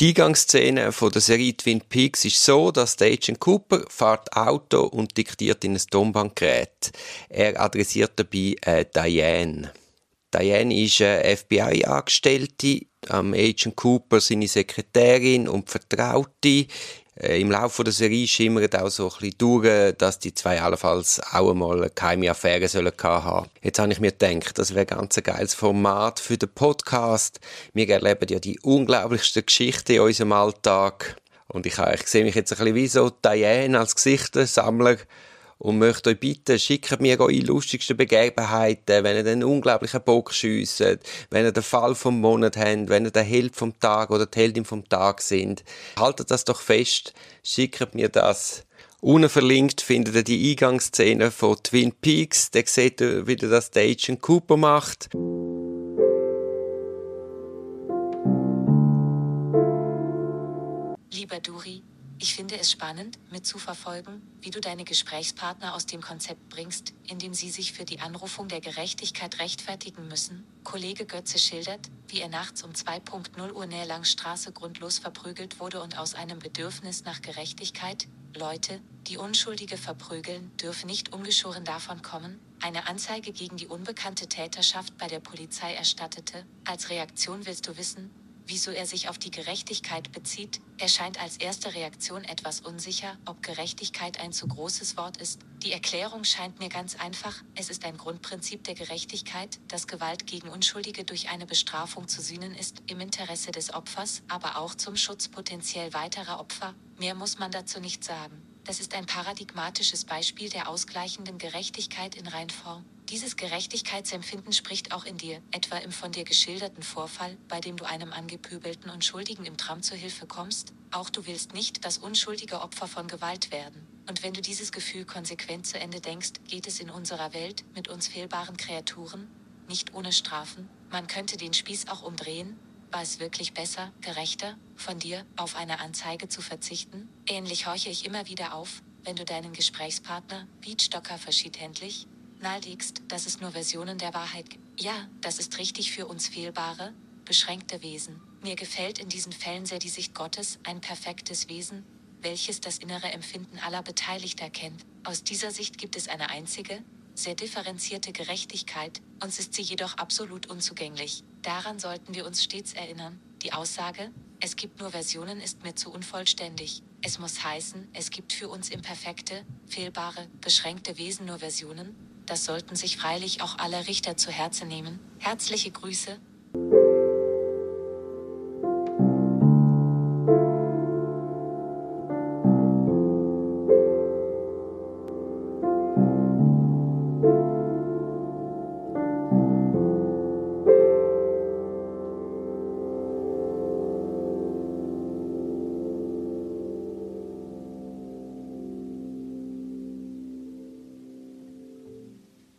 Die Eingangsszene von der Serie Twin Peaks ist so, dass der Agent Cooper fährt Auto und diktiert in ein Tonbandgerät. Er adressiert dabei äh, Diane. Diane ist eine FBI-Angestellte, am Agent Cooper seine Sekretärin und Vertraute. Äh, Im Laufe der Serie schimmert auch so ein bisschen durch, dass die zwei allenfalls auch einmal eine geheime Affäre sollen haben. Jetzt habe ich mir gedacht, das wäre ganz ein geiles Format für den Podcast. Wir erleben ja die unglaublichsten Geschichten in unserem Alltag. Und ich, ich sehe mich jetzt ein bisschen wie so Diane als Geschichtensammler und möchte euch bitten, schickt mir eure lustigsten Begebenheiten, wenn ihr den unglaublichen Bock schiesst, wenn ihr den Fall vom Monat habt, wenn ihr der Held vom Tag oder die Heldin vom Tag sind. Haltet das doch fest, schickt mir das. Unten verlinkt findet ihr die Eingangsszene von Twin Peaks. Da seht ihr, wie das Agent Cooper macht. Lieber Duri, ich finde es spannend, mitzuverfolgen, wie du deine Gesprächspartner aus dem Konzept bringst, indem sie sich für die Anrufung der Gerechtigkeit rechtfertigen müssen. Kollege Götze schildert, wie er nachts um 2.0 Uhr näher Langstraße grundlos verprügelt wurde und aus einem Bedürfnis nach Gerechtigkeit, Leute, die Unschuldige verprügeln, dürfen nicht ungeschoren davon kommen, eine Anzeige gegen die unbekannte Täterschaft bei der Polizei erstattete. Als Reaktion willst du wissen, wieso er sich auf die Gerechtigkeit bezieht, er scheint als erste Reaktion etwas unsicher, ob Gerechtigkeit ein zu großes Wort ist. Die Erklärung scheint mir ganz einfach, es ist ein Grundprinzip der Gerechtigkeit, dass Gewalt gegen Unschuldige durch eine Bestrafung zu sühnen ist, im Interesse des Opfers, aber auch zum Schutz potenziell weiterer Opfer. Mehr muss man dazu nicht sagen. Das ist ein paradigmatisches Beispiel der ausgleichenden Gerechtigkeit in Reinform. Dieses Gerechtigkeitsempfinden spricht auch in dir, etwa im von dir geschilderten Vorfall, bei dem du einem angepöbelten Unschuldigen im Tram zur Hilfe kommst. Auch du willst nicht, dass unschuldige Opfer von Gewalt werden. Und wenn du dieses Gefühl konsequent zu Ende denkst, geht es in unserer Welt, mit uns fehlbaren Kreaturen, nicht ohne Strafen. Man könnte den Spieß auch umdrehen. War es wirklich besser, gerechter, von dir, auf eine Anzeige zu verzichten? Ähnlich horche ich immer wieder auf, wenn du deinen Gesprächspartner, Beatstocker verschiedhändlich, nahelegst, dass es nur Versionen der Wahrheit gibt. Ja, das ist richtig für uns fehlbare, beschränkte Wesen. Mir gefällt in diesen Fällen sehr die Sicht Gottes, ein perfektes Wesen, welches das innere Empfinden aller Beteiligter kennt. Aus dieser Sicht gibt es eine einzige, sehr differenzierte Gerechtigkeit, uns ist sie jedoch absolut unzugänglich. Daran sollten wir uns stets erinnern. Die Aussage, es gibt nur Versionen ist mir zu unvollständig. Es muss heißen, es gibt für uns imperfekte, fehlbare, beschränkte Wesen nur Versionen, das sollten sich freilich auch alle Richter zu Herzen nehmen. Herzliche Grüße,